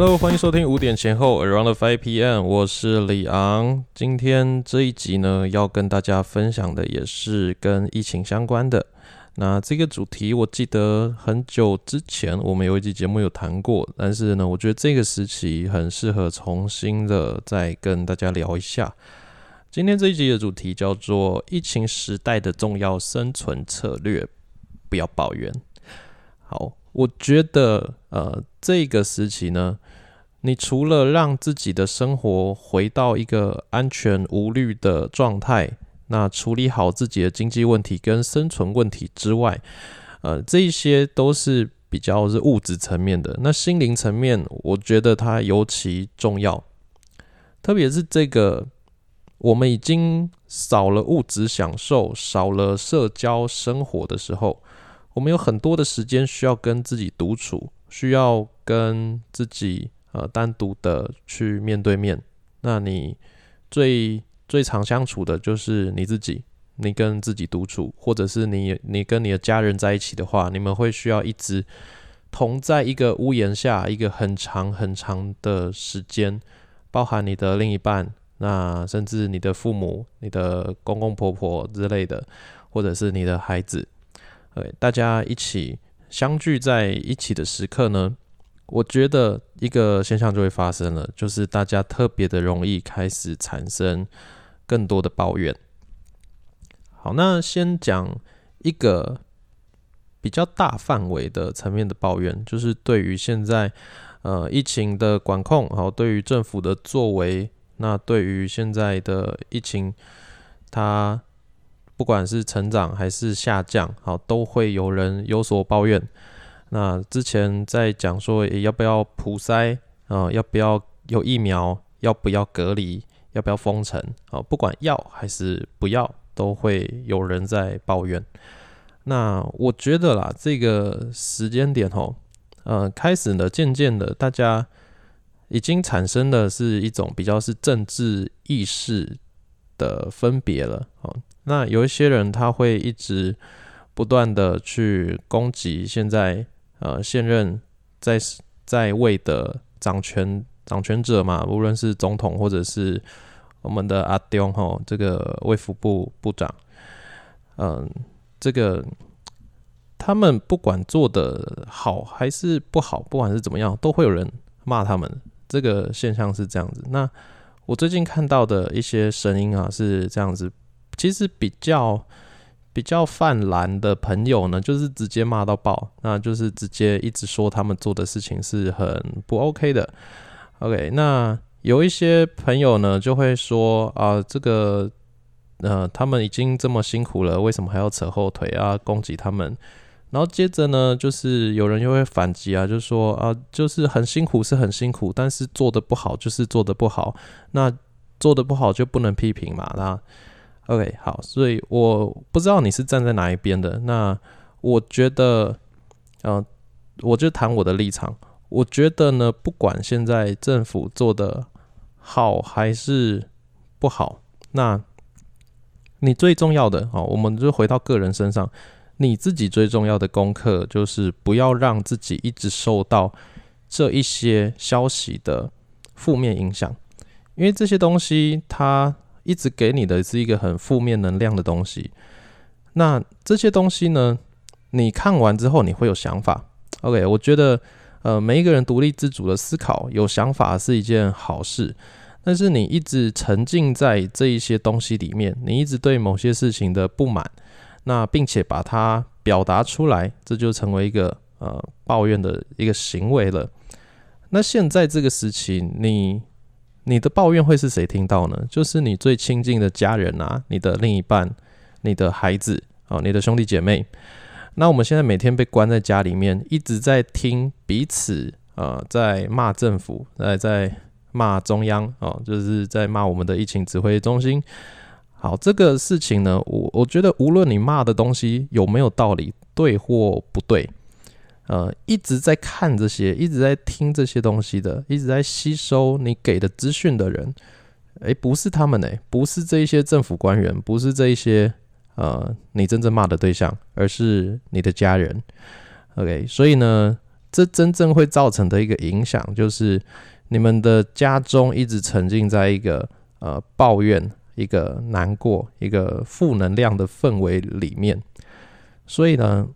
Hello，欢迎收听五点前后 Around Five PM，我是李昂。今天这一集呢，要跟大家分享的也是跟疫情相关的。那这个主题，我记得很久之前我们有一集节目有谈过，但是呢，我觉得这个时期很适合重新的再跟大家聊一下。今天这一集的主题叫做疫情时代的重要生存策略，不要抱怨。好，我觉得呃，这个时期呢，你除了让自己的生活回到一个安全无虑的状态，那处理好自己的经济问题跟生存问题之外，呃，这一些都是比较是物质层面的。那心灵层面，我觉得它尤其重要，特别是这个。我们已经少了物质享受，少了社交生活的时候，我们有很多的时间需要跟自己独处，需要跟自己呃单独的去面对面。那你最最常相处的就是你自己，你跟自己独处，或者是你你跟你的家人在一起的话，你们会需要一直同在一个屋檐下一个很长很长的时间，包含你的另一半。那甚至你的父母、你的公公婆婆之类的，或者是你的孩子，对，大家一起相聚在一起的时刻呢，我觉得一个现象就会发生了，就是大家特别的容易开始产生更多的抱怨。好，那先讲一个比较大范围的层面的抱怨，就是对于现在呃疫情的管控，好，对于政府的作为。那对于现在的疫情，它不管是成长还是下降，好，都会有人有所抱怨。那之前在讲说，要不要普筛啊？要不要有疫苗？要不要隔离？要不要封城？啊，不管要还是不要，都会有人在抱怨。那我觉得啦，这个时间点吼，呃，开始呢，渐渐的，大家。已经产生的是一种比较是政治意识的分别了。哦，那有一些人他会一直不断的去攻击现在呃现任在在位的掌权掌权者嘛，无论是总统或者是我们的阿刁哈这个卫福部部长，嗯，这个他们不管做的好还是不好，不管是怎么样，都会有人骂他们。这个现象是这样子。那我最近看到的一些声音啊，是这样子。其实比较比较泛蓝的朋友呢，就是直接骂到爆，那就是直接一直说他们做的事情是很不 OK 的。OK，那有一些朋友呢，就会说啊，这个呃，他们已经这么辛苦了，为什么还要扯后腿啊，攻击他们？然后接着呢，就是有人又会反击啊，就说啊，就是很辛苦是很辛苦，但是做的不好就是做的不好，那做的不好就不能批评嘛。那 OK 好，所以我不知道你是站在哪一边的。那我觉得，嗯，我就谈我的立场。我觉得呢，不管现在政府做的好还是不好，那你最重要的啊，我们就回到个人身上。你自己最重要的功课就是不要让自己一直受到这一些消息的负面影响，因为这些东西它一直给你的是一个很负面能量的东西。那这些东西呢，你看完之后你会有想法。OK，我觉得呃每一个人独立自主的思考有想法是一件好事，但是你一直沉浸在这一些东西里面，你一直对某些事情的不满。那并且把它表达出来，这就成为一个呃抱怨的一个行为了。那现在这个时期，你你的抱怨会是谁听到呢？就是你最亲近的家人啊，你的另一半、你的孩子啊，你的兄弟姐妹。那我们现在每天被关在家里面，一直在听彼此呃在骂政府，在在骂中央哦，就是在骂我们的疫情指挥中心。好，这个事情呢，我我觉得无论你骂的东西有没有道理，对或不对，呃，一直在看这些，一直在听这些东西的，一直在吸收你给的资讯的人，诶，不是他们诶，不是这一些政府官员，不是这一些呃你真正骂的对象，而是你的家人。OK，所以呢，这真正会造成的一个影响，就是你们的家中一直沉浸在一个呃抱怨、一个难过、一个负能量的氛围里面。所以呢，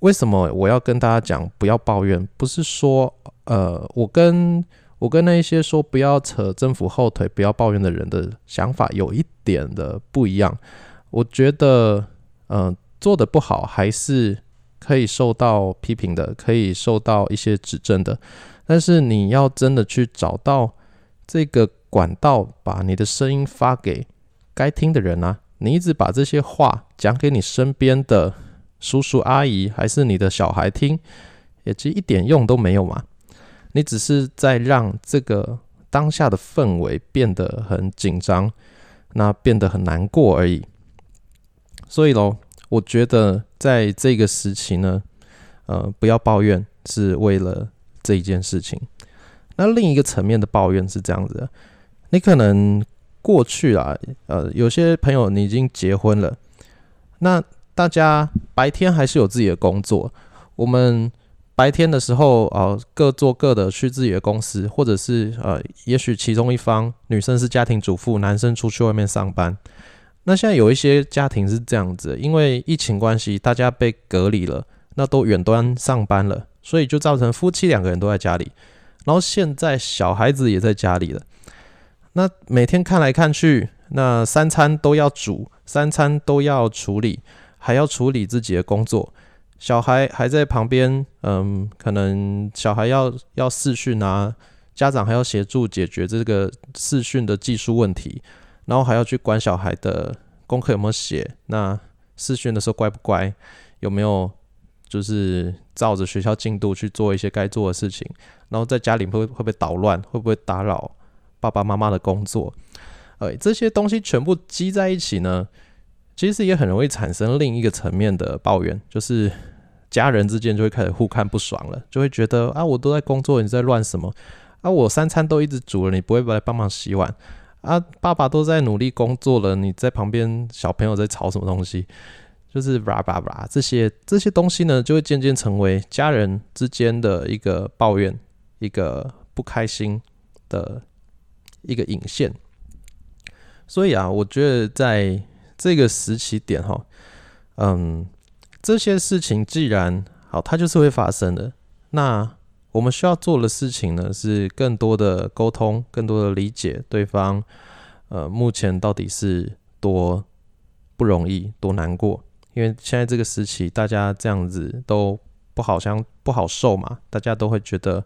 为什么我要跟大家讲不要抱怨？不是说呃，我跟我跟那一些说不要扯政府后腿、不要抱怨的人的想法有一点的不一样。我觉得，嗯，做的不好还是。可以受到批评的，可以受到一些指正的，但是你要真的去找到这个管道，把你的声音发给该听的人啊！你一直把这些话讲给你身边的叔叔阿姨，还是你的小孩听，也其实一点用都没有嘛！你只是在让这个当下的氛围变得很紧张，那变得很难过而已。所以喽。我觉得在这个时期呢，呃，不要抱怨，是为了这一件事情。那另一个层面的抱怨是这样子的：你可能过去啊，呃，有些朋友你已经结婚了，那大家白天还是有自己的工作。我们白天的时候啊，各做各的，去自己的公司，或者是呃，也许其中一方女生是家庭主妇，男生出去外面上班。那现在有一些家庭是这样子，因为疫情关系，大家被隔离了，那都远端上班了，所以就造成夫妻两个人都在家里，然后现在小孩子也在家里了。那每天看来看去，那三餐都要煮，三餐都要处理，还要处理自己的工作，小孩还在旁边，嗯，可能小孩要要视讯啊，家长还要协助解决这个视讯的技术问题。然后还要去管小孩的功课有没有写，那试训的时候乖不乖，有没有就是照着学校进度去做一些该做的事情，然后在家里会会不会捣乱，会不会打扰爸爸妈妈的工作？呃，这些东西全部积在一起呢，其实也很容易产生另一个层面的抱怨，就是家人之间就会开始互看不爽了，就会觉得啊，我都在工作，你在乱什么？啊，我三餐都一直煮了，你不会来帮忙洗碗？啊，爸爸都在努力工作了，你在旁边，小朋友在吵什么东西？就是叭叭叭，这些这些东西呢，就会渐渐成为家人之间的一个抱怨，一个不开心的一个引线。所以啊，我觉得在这个时期点哈，嗯，这些事情既然好，它就是会发生的，那。我们需要做的事情呢，是更多的沟通，更多的理解对方。呃，目前到底是多不容易，多难过？因为现在这个时期，大家这样子都不好相不好受嘛，大家都会觉得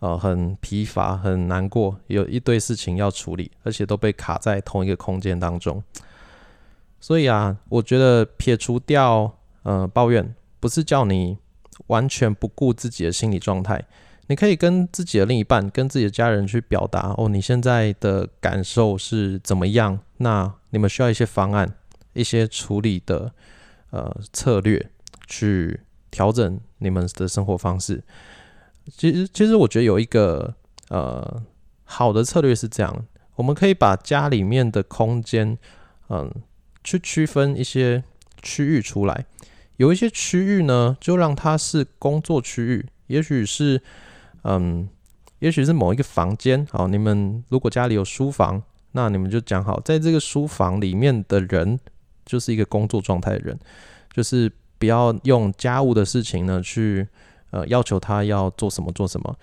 呃很疲乏，很难过，有一堆事情要处理，而且都被卡在同一个空间当中。所以啊，我觉得撇除掉呃抱怨，不是叫你。完全不顾自己的心理状态，你可以跟自己的另一半、跟自己的家人去表达哦，你现在的感受是怎么样？那你们需要一些方案、一些处理的呃策略，去调整你们的生活方式。其实，其实我觉得有一个呃好的策略是这样：我们可以把家里面的空间，嗯，去区分一些区域出来。有一些区域呢，就让它是工作区域，也许是，嗯，也许是某一个房间。好，你们如果家里有书房，那你们就讲好，在这个书房里面的人就是一个工作状态的人，就是不要用家务的事情呢去呃要求他要做什么做什么。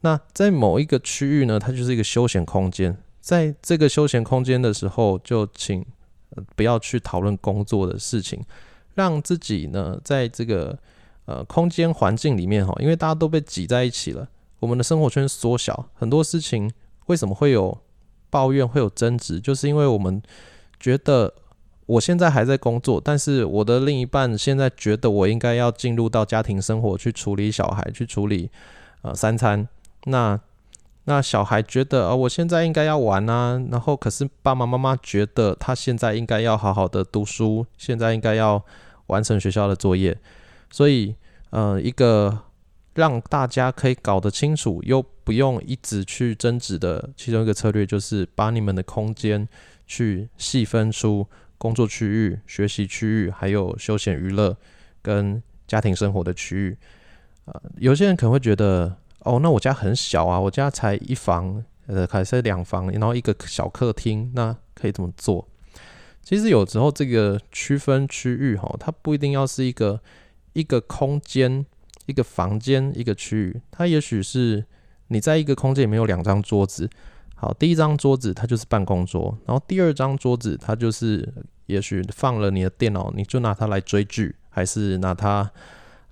那在某一个区域呢，它就是一个休闲空间，在这个休闲空间的时候，就请不要去讨论工作的事情。让自己呢，在这个呃空间环境里面哈，因为大家都被挤在一起了，我们的生活圈缩小，很多事情为什么会有抱怨、会有争执，就是因为我们觉得我现在还在工作，但是我的另一半现在觉得我应该要进入到家庭生活去处理小孩，去处理呃三餐，那。那小孩觉得啊，我现在应该要玩啊，然后可是爸爸妈妈觉得他现在应该要好好的读书，现在应该要完成学校的作业，所以呃，一个让大家可以搞得清楚又不用一直去争执的其中一个策略，就是把你们的空间去细分出工作区域、学习区域，还有休闲娱乐跟家庭生活的区域。呃，有些人可能会觉得，哦，那我家很小啊，我家才一房，呃，还是两房，然后一个小客厅，那可以怎么做？其实有时候这个区分区域哈，它不一定要是一个一个空间、一个房间、一个区域，它也许是你在一个空间里面有两张桌子。好，第一张桌子它就是办公桌，然后第二张桌子它就是也许放了你的电脑，你就拿它来追剧，还是拿它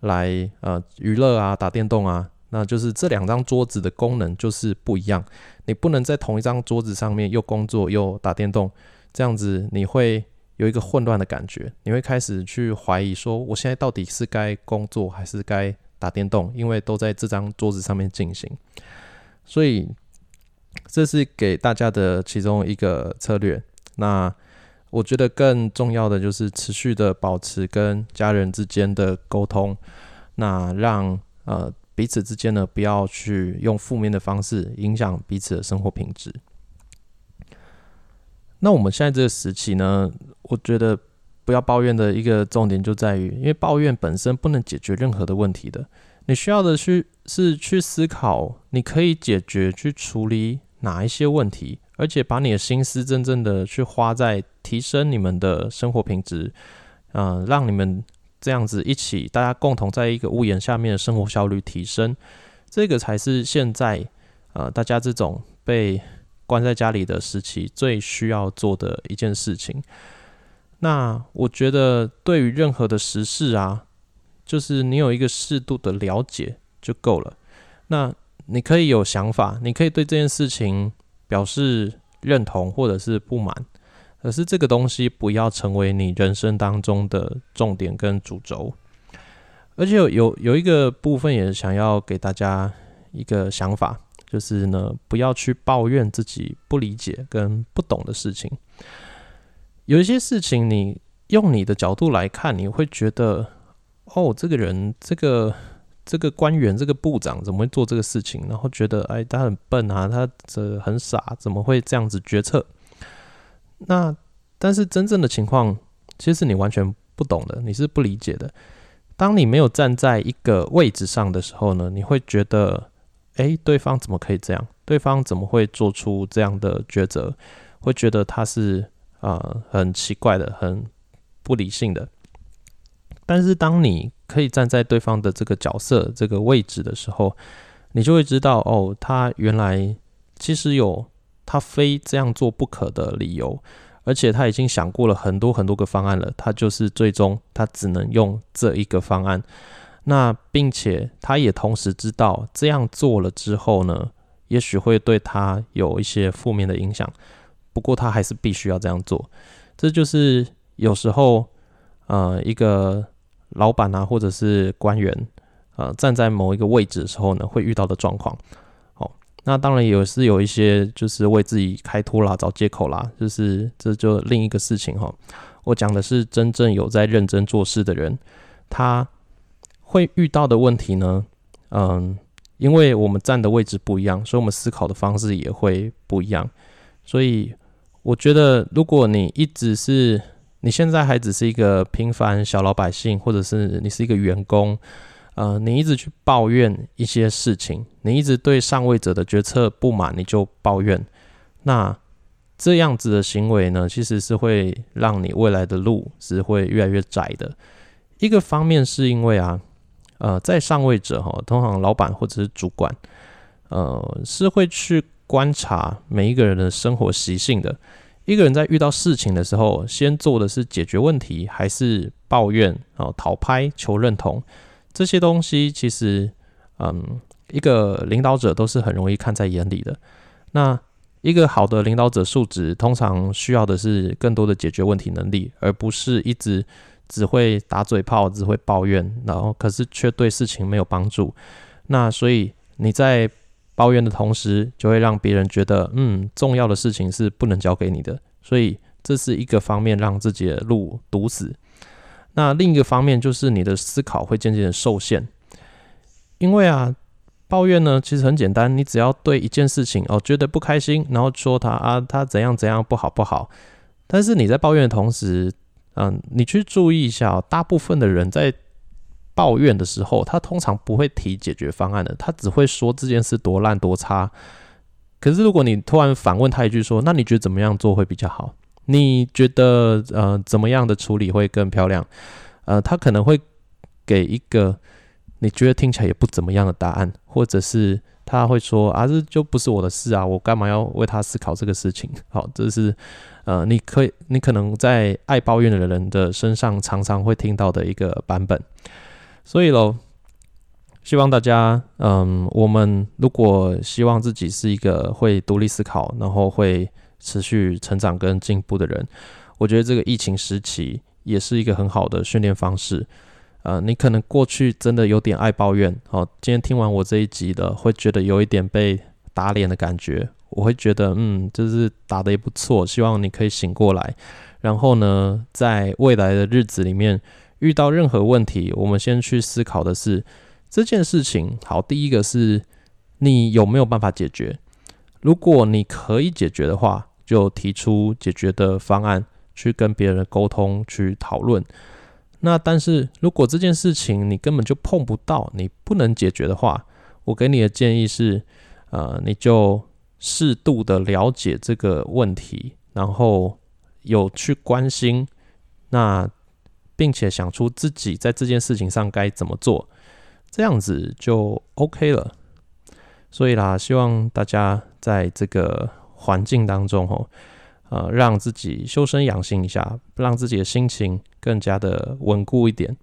来呃娱乐啊、打电动啊，那就是这两张桌子的功能就是不一样。你不能在同一张桌子上面又工作又打电动，这样子你会有一个混乱的感觉，你会开始去怀疑说，我现在到底是该工作还是该打电动？因为都在这张桌子上面进行，所以。这是给大家的其中一个策略。那我觉得更重要的就是持续的保持跟家人之间的沟通，那让呃彼此之间呢不要去用负面的方式影响彼此的生活品质。那我们现在这个时期呢，我觉得不要抱怨的一个重点就在于，因为抱怨本身不能解决任何的问题的。你需要的去是去思考，你可以解决去处理。哪一些问题，而且把你的心思真正的去花在提升你们的生活品质，嗯，让你们这样子一起，大家共同在一个屋檐下面的生活效率提升，这个才是现在呃大家这种被关在家里的时期最需要做的一件事情。那我觉得对于任何的时事啊，就是你有一个适度的了解就够了。那你可以有想法，你可以对这件事情表示认同或者是不满，可是这个东西不要成为你人生当中的重点跟主轴。而且有有一个部分也想要给大家一个想法，就是呢，不要去抱怨自己不理解跟不懂的事情。有一些事情，你用你的角度来看，你会觉得，哦，这个人这个。这个官员，这个部长怎么会做这个事情？然后觉得，哎，他很笨啊，他这很傻，怎么会这样子决策？那但是真正的情况，其实你完全不懂的，你是不理解的。当你没有站在一个位置上的时候呢，你会觉得，哎，对方怎么可以这样？对方怎么会做出这样的抉择？会觉得他是啊，很奇怪的，很不理性的。但是当你可以站在对方的这个角色、这个位置的时候，你就会知道，哦，他原来其实有他非这样做不可的理由，而且他已经想过了很多很多个方案了，他就是最终他只能用这一个方案。那并且他也同时知道这样做了之后呢，也许会对他有一些负面的影响，不过他还是必须要这样做。这就是有时候，呃，一个。老板啊，或者是官员，呃，站在某一个位置的时候呢，会遇到的状况。好，那当然也是有一些，就是为自己开脱啦、找借口啦，就是这就另一个事情哈。我讲的是真正有在认真做事的人，他会遇到的问题呢，嗯，因为我们站的位置不一样，所以我们思考的方式也会不一样。所以我觉得，如果你一直是你现在还只是一个平凡小老百姓，或者是你是一个员工，呃，你一直去抱怨一些事情，你一直对上位者的决策不满，你就抱怨，那这样子的行为呢，其实是会让你未来的路是会越来越窄的。一个方面是因为啊，呃，在上位者哈，通常老板或者是主管，呃，是会去观察每一个人的生活习性的。一个人在遇到事情的时候，先做的是解决问题，还是抱怨啊、讨拍、求认同？这些东西其实，嗯，一个领导者都是很容易看在眼里的。那一个好的领导者素质，通常需要的是更多的解决问题能力，而不是一直只会打嘴炮、只会抱怨，然后可是却对事情没有帮助。那所以你在。抱怨的同时，就会让别人觉得，嗯，重要的事情是不能交给你的，所以这是一个方面，让自己的路堵死。那另一个方面就是你的思考会渐渐的受限，因为啊，抱怨呢其实很简单，你只要对一件事情哦觉得不开心，然后说他啊他怎样怎样不好不好，但是你在抱怨的同时，嗯，你去注意一下，大部分的人在抱怨的时候，他通常不会提解决方案的，他只会说这件事多烂多差。可是如果你突然反问他一句说：“那你觉得怎么样做会比较好？你觉得呃怎么样的处理会更漂亮？”呃，他可能会给一个你觉得听起来也不怎么样的答案，或者是他会说：“啊，这就不是我的事啊，我干嘛要为他思考这个事情？”好，这是呃，你可以你可能在爱抱怨的人的身上常常会听到的一个版本。所以喽。希望大家，嗯，我们如果希望自己是一个会独立思考，然后会持续成长跟进步的人，我觉得这个疫情时期也是一个很好的训练方式。呃，你可能过去真的有点爱抱怨，好，今天听完我这一集的，会觉得有一点被打脸的感觉。我会觉得，嗯，就是打的也不错。希望你可以醒过来，然后呢，在未来的日子里面遇到任何问题，我们先去思考的是。这件事情好，第一个是你有没有办法解决？如果你可以解决的话，就提出解决的方案，去跟别人沟通，去讨论。那但是如果这件事情你根本就碰不到，你不能解决的话，我给你的建议是，呃，你就适度的了解这个问题，然后有去关心，那并且想出自己在这件事情上该怎么做。这样子就 OK 了，所以啦，希望大家在这个环境当中哦，呃，让自己修身养性一下，让自己的心情更加的稳固一点。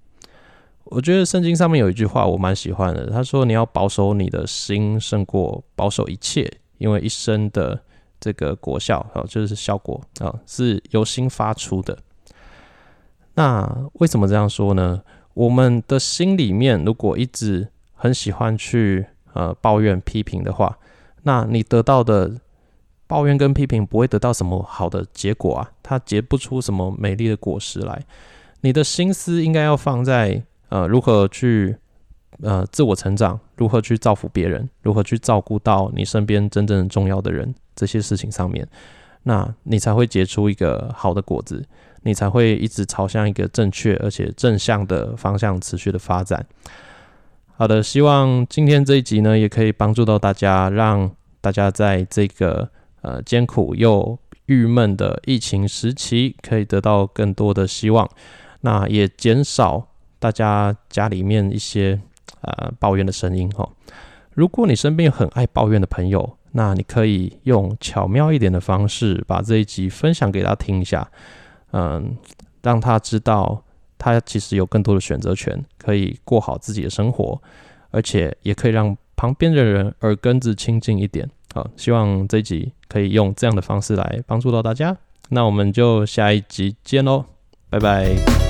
我觉得圣经上面有一句话我蛮喜欢的，他说：“你要保守你的心，胜过保守一切，因为一生的这个果效啊，就是效果啊，是由心发出的。”那为什么这样说呢？我们的心里面，如果一直很喜欢去呃抱怨批评的话，那你得到的抱怨跟批评不会得到什么好的结果啊，它结不出什么美丽的果实来。你的心思应该要放在呃如何去呃自我成长，如何去造福别人，如何去照顾到你身边真正重要的人这些事情上面，那你才会结出一个好的果子。你才会一直朝向一个正确而且正向的方向持续的发展。好的，希望今天这一集呢，也可以帮助到大家，让大家在这个呃艰苦又郁闷的疫情时期，可以得到更多的希望。那也减少大家家里面一些呃抱怨的声音哈。如果你身边有很爱抱怨的朋友，那你可以用巧妙一点的方式，把这一集分享给他听一下。嗯，让他知道他其实有更多的选择权，可以过好自己的生活，而且也可以让旁边的人耳根子清净一点。好，希望这一集可以用这样的方式来帮助到大家。那我们就下一集见喽，拜拜。